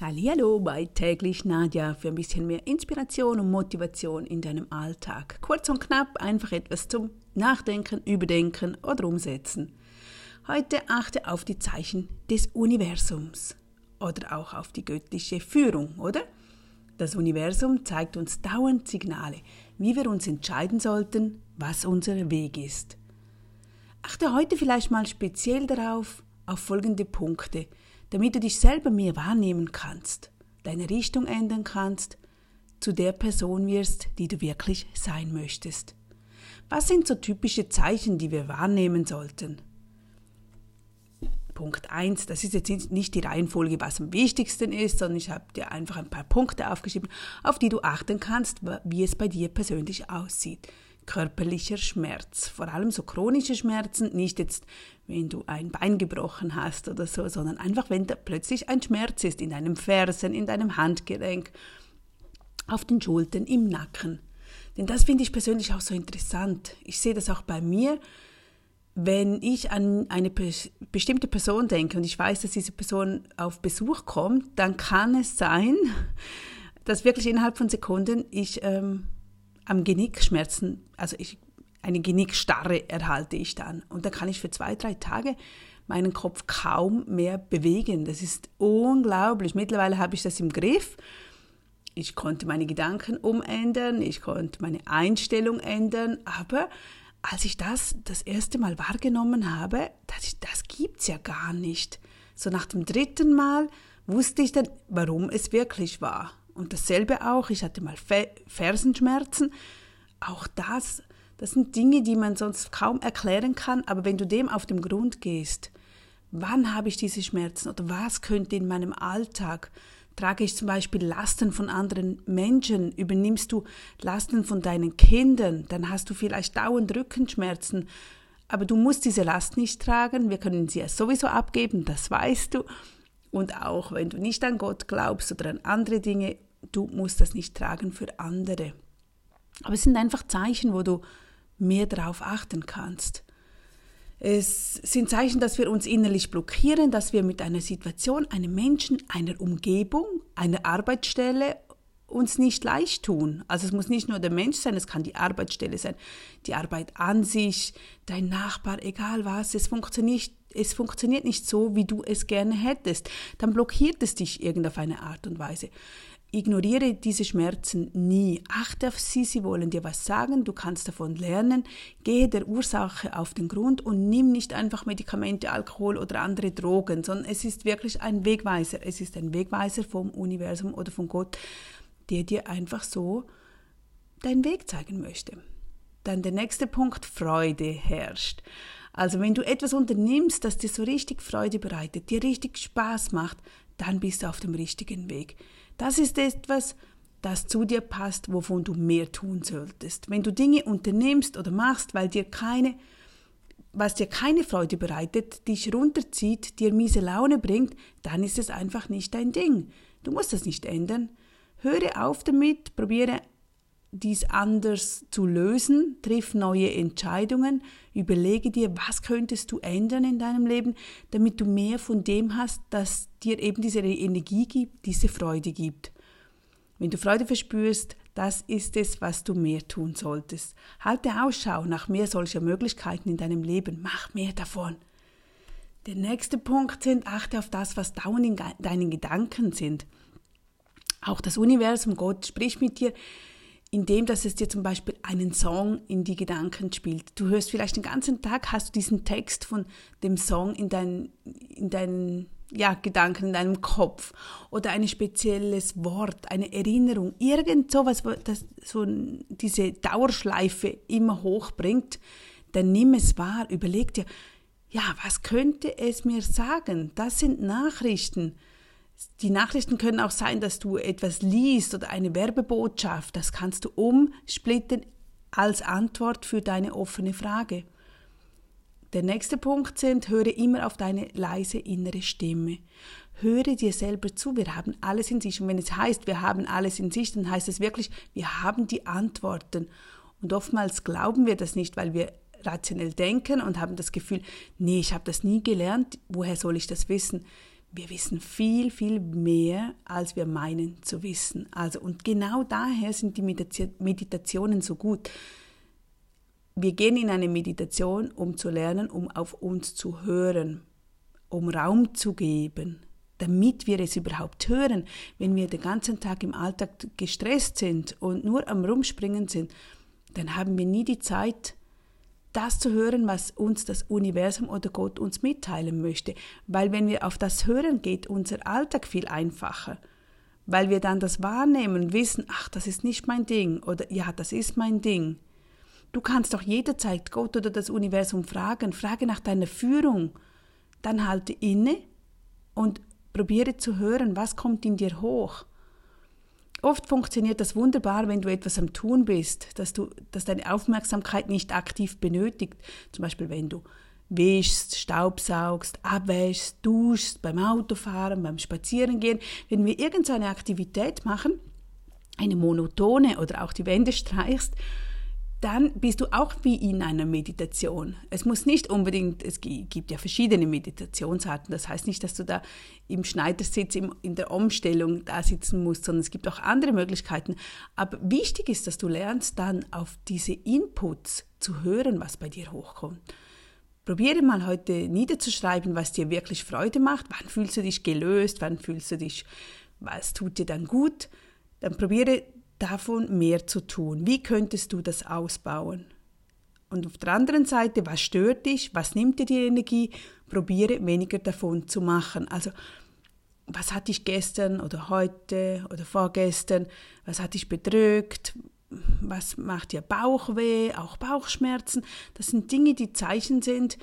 Hallo bei täglich Nadja für ein bisschen mehr Inspiration und Motivation in deinem Alltag. Kurz und knapp, einfach etwas zum Nachdenken, Überdenken oder Umsetzen. Heute achte auf die Zeichen des Universums oder auch auf die göttliche Führung, oder? Das Universum zeigt uns dauernd Signale, wie wir uns entscheiden sollten, was unser Weg ist. Achte heute vielleicht mal speziell darauf, auf folgende Punkte, damit du dich selber mehr wahrnehmen kannst, deine Richtung ändern kannst, zu der Person wirst, die du wirklich sein möchtest. Was sind so typische Zeichen, die wir wahrnehmen sollten? Punkt 1, das ist jetzt nicht die Reihenfolge, was am wichtigsten ist, sondern ich habe dir einfach ein paar Punkte aufgeschrieben, auf die du achten kannst, wie es bei dir persönlich aussieht körperlicher Schmerz. Vor allem so chronische Schmerzen, nicht jetzt, wenn du ein Bein gebrochen hast oder so, sondern einfach, wenn da plötzlich ein Schmerz ist in deinem Fersen, in deinem Handgelenk, auf den Schultern, im Nacken. Denn das finde ich persönlich auch so interessant. Ich sehe das auch bei mir, wenn ich an eine bestimmte Person denke und ich weiß, dass diese Person auf Besuch kommt, dann kann es sein, dass wirklich innerhalb von Sekunden ich ähm, am Genickschmerzen, also ich, eine Genickstarre erhalte ich dann. Und da kann ich für zwei, drei Tage meinen Kopf kaum mehr bewegen. Das ist unglaublich. Mittlerweile habe ich das im Griff. Ich konnte meine Gedanken umändern, ich konnte meine Einstellung ändern, aber als ich das das erste Mal wahrgenommen habe, das, das gibt's ja gar nicht. So nach dem dritten Mal wusste ich dann, warum es wirklich war. Und dasselbe auch, ich hatte mal Fersenschmerzen. Auch das, das sind Dinge, die man sonst kaum erklären kann, aber wenn du dem auf den Grund gehst, wann habe ich diese Schmerzen oder was könnte in meinem Alltag Trage ich zum Beispiel Lasten von anderen Menschen? Übernimmst du Lasten von deinen Kindern? Dann hast du vielleicht dauernd Rückenschmerzen. Aber du musst diese Last nicht tragen. Wir können sie ja sowieso abgeben, das weißt du. Und auch wenn du nicht an Gott glaubst oder an andere Dinge, du musst das nicht tragen für andere. Aber es sind einfach Zeichen, wo du mehr darauf achten kannst. Es sind Zeichen, dass wir uns innerlich blockieren, dass wir mit einer Situation, einem Menschen, einer Umgebung, einer Arbeitsstelle uns nicht leicht tun. Also es muss nicht nur der Mensch sein, es kann die Arbeitsstelle sein, die Arbeit an sich, dein Nachbar, egal was. Es funktioniert, es funktioniert nicht so, wie du es gerne hättest. Dann blockiert es dich irgendeine Art und Weise. Ignoriere diese Schmerzen nie. Achte auf sie, sie wollen dir was sagen, du kannst davon lernen. Gehe der Ursache auf den Grund und nimm nicht einfach Medikamente, Alkohol oder andere Drogen, sondern es ist wirklich ein Wegweiser. Es ist ein Wegweiser vom Universum oder von Gott, der dir einfach so deinen Weg zeigen möchte. Dann der nächste Punkt, Freude herrscht. Also wenn du etwas unternimmst, das dir so richtig Freude bereitet, dir richtig Spaß macht, dann bist du auf dem richtigen Weg. Das ist etwas, das zu dir passt, wovon du mehr tun solltest. Wenn du Dinge unternimmst oder machst, weil dir keine, was dir keine Freude bereitet, dich runterzieht, dir miese Laune bringt, dann ist es einfach nicht dein Ding. Du musst das nicht ändern. Höre auf damit, probiere dies anders zu lösen, triff neue Entscheidungen, überlege dir, was könntest du ändern in deinem Leben, damit du mehr von dem hast, das dir eben diese Energie gibt, diese Freude gibt. Wenn du Freude verspürst, das ist es, was du mehr tun solltest. Halte Ausschau nach mehr solcher Möglichkeiten in deinem Leben, mach mehr davon. Der nächste Punkt sind, achte auf das, was dauernd in deinen Gedanken sind. Auch das Universum, Gott spricht mit dir, indem dass es dir zum Beispiel einen Song in die Gedanken spielt. Du hörst vielleicht den ganzen Tag, hast du diesen Text von dem Song in deinen, in deinen ja, Gedanken, in deinem Kopf oder ein spezielles Wort, eine Erinnerung, irgend sowas, das so diese Dauerschleife immer hochbringt, dann nimm es wahr, überleg dir, ja, was könnte es mir sagen? Das sind Nachrichten die Nachrichten können auch sein, dass du etwas liest oder eine Werbebotschaft. Das kannst du umsplitten als Antwort für deine offene Frage. Der nächste Punkt sind, höre immer auf deine leise innere Stimme. Höre dir selber zu, wir haben alles in sich. Und wenn es heißt, wir haben alles in sich, dann heißt es wirklich, wir haben die Antworten. Und oftmals glauben wir das nicht, weil wir rationell denken und haben das Gefühl, nee, ich habe das nie gelernt, woher soll ich das wissen? Wir wissen viel, viel mehr, als wir meinen zu wissen. Also, und genau daher sind die Meditationen so gut. Wir gehen in eine Meditation, um zu lernen, um auf uns zu hören, um Raum zu geben, damit wir es überhaupt hören. Wenn wir den ganzen Tag im Alltag gestresst sind und nur am Rumspringen sind, dann haben wir nie die Zeit, das zu hören, was uns das Universum oder Gott uns mitteilen möchte. Weil wenn wir auf das hören, geht unser Alltag viel einfacher. Weil wir dann das wahrnehmen wissen, ach, das ist nicht mein Ding oder ja, das ist mein Ding. Du kannst doch jederzeit Gott oder das Universum fragen, frage nach deiner Führung. Dann halte inne und probiere zu hören, was kommt in dir hoch. Oft funktioniert das wunderbar, wenn du etwas am Tun bist, dass, du, dass deine Aufmerksamkeit nicht aktiv benötigt. Zum Beispiel, wenn du wischst, staubsaugst, abwäschst, duschst, beim Autofahren, beim Spazierengehen. Wenn wir irgendeine Aktivität machen, eine monotone oder auch die Wände streichst, dann bist du auch wie in einer Meditation. Es muss nicht unbedingt, es gibt ja verschiedene Meditationsarten, das heißt nicht, dass du da im Schneidersitz in der Umstellung da sitzen musst, sondern es gibt auch andere Möglichkeiten. Aber wichtig ist, dass du lernst dann auf diese Inputs zu hören, was bei dir hochkommt. Probiere mal heute niederzuschreiben, was dir wirklich Freude macht. Wann fühlst du dich gelöst? Wann fühlst du dich, was tut dir dann gut? Dann probiere davon mehr zu tun. Wie könntest du das ausbauen? Und auf der anderen Seite, was stört dich? Was nimmt dir die Energie? Probiere weniger davon zu machen. Also, was hat dich gestern oder heute oder vorgestern? Was hat dich bedrückt? Was macht dir Bauchweh? Auch Bauchschmerzen? Das sind Dinge, die Zeichen sind,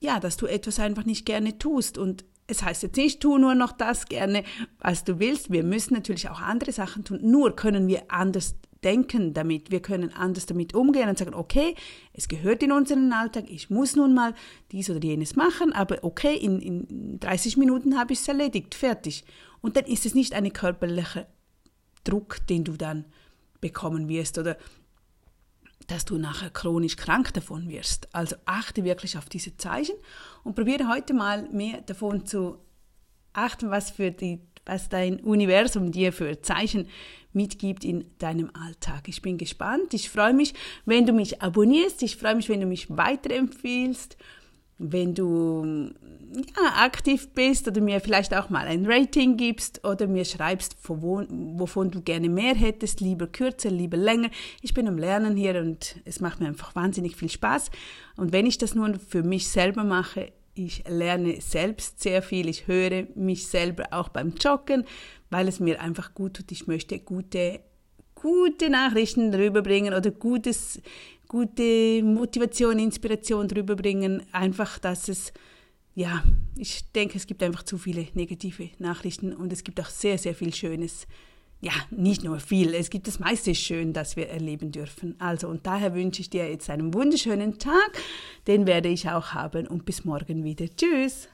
ja, dass du etwas einfach nicht gerne tust. Und es heißt jetzt nicht, tu nur noch das gerne, was du willst. Wir müssen natürlich auch andere Sachen tun. Nur können wir anders denken damit. Wir können anders damit umgehen und sagen, okay, es gehört in unseren Alltag, ich muss nun mal dies oder jenes machen, aber okay, in, in 30 Minuten habe ich es erledigt, fertig. Und dann ist es nicht ein körperlicher Druck, den du dann bekommen wirst oder dass du nachher chronisch krank davon wirst. Also achte wirklich auf diese Zeichen und probiere heute mal mehr davon zu achten, was, für die, was dein Universum dir für Zeichen mitgibt in deinem Alltag. Ich bin gespannt. Ich freue mich, wenn du mich abonnierst. Ich freue mich, wenn du mich weiterempfiehlst wenn du ja, aktiv bist oder mir vielleicht auch mal ein Rating gibst oder mir schreibst, wovon du gerne mehr hättest, lieber kürzer, lieber länger. Ich bin am Lernen hier und es macht mir einfach wahnsinnig viel Spaß. Und wenn ich das nur für mich selber mache, ich lerne selbst sehr viel. Ich höre mich selber auch beim Joggen, weil es mir einfach gut tut. Ich möchte gute, gute Nachrichten rüberbringen oder gutes gute Motivation, Inspiration drüber bringen. Einfach, dass es, ja, ich denke, es gibt einfach zu viele negative Nachrichten und es gibt auch sehr, sehr viel Schönes. Ja, nicht nur viel, es gibt das meiste schön, das wir erleben dürfen. Also, und daher wünsche ich dir jetzt einen wunderschönen Tag, den werde ich auch haben und bis morgen wieder. Tschüss!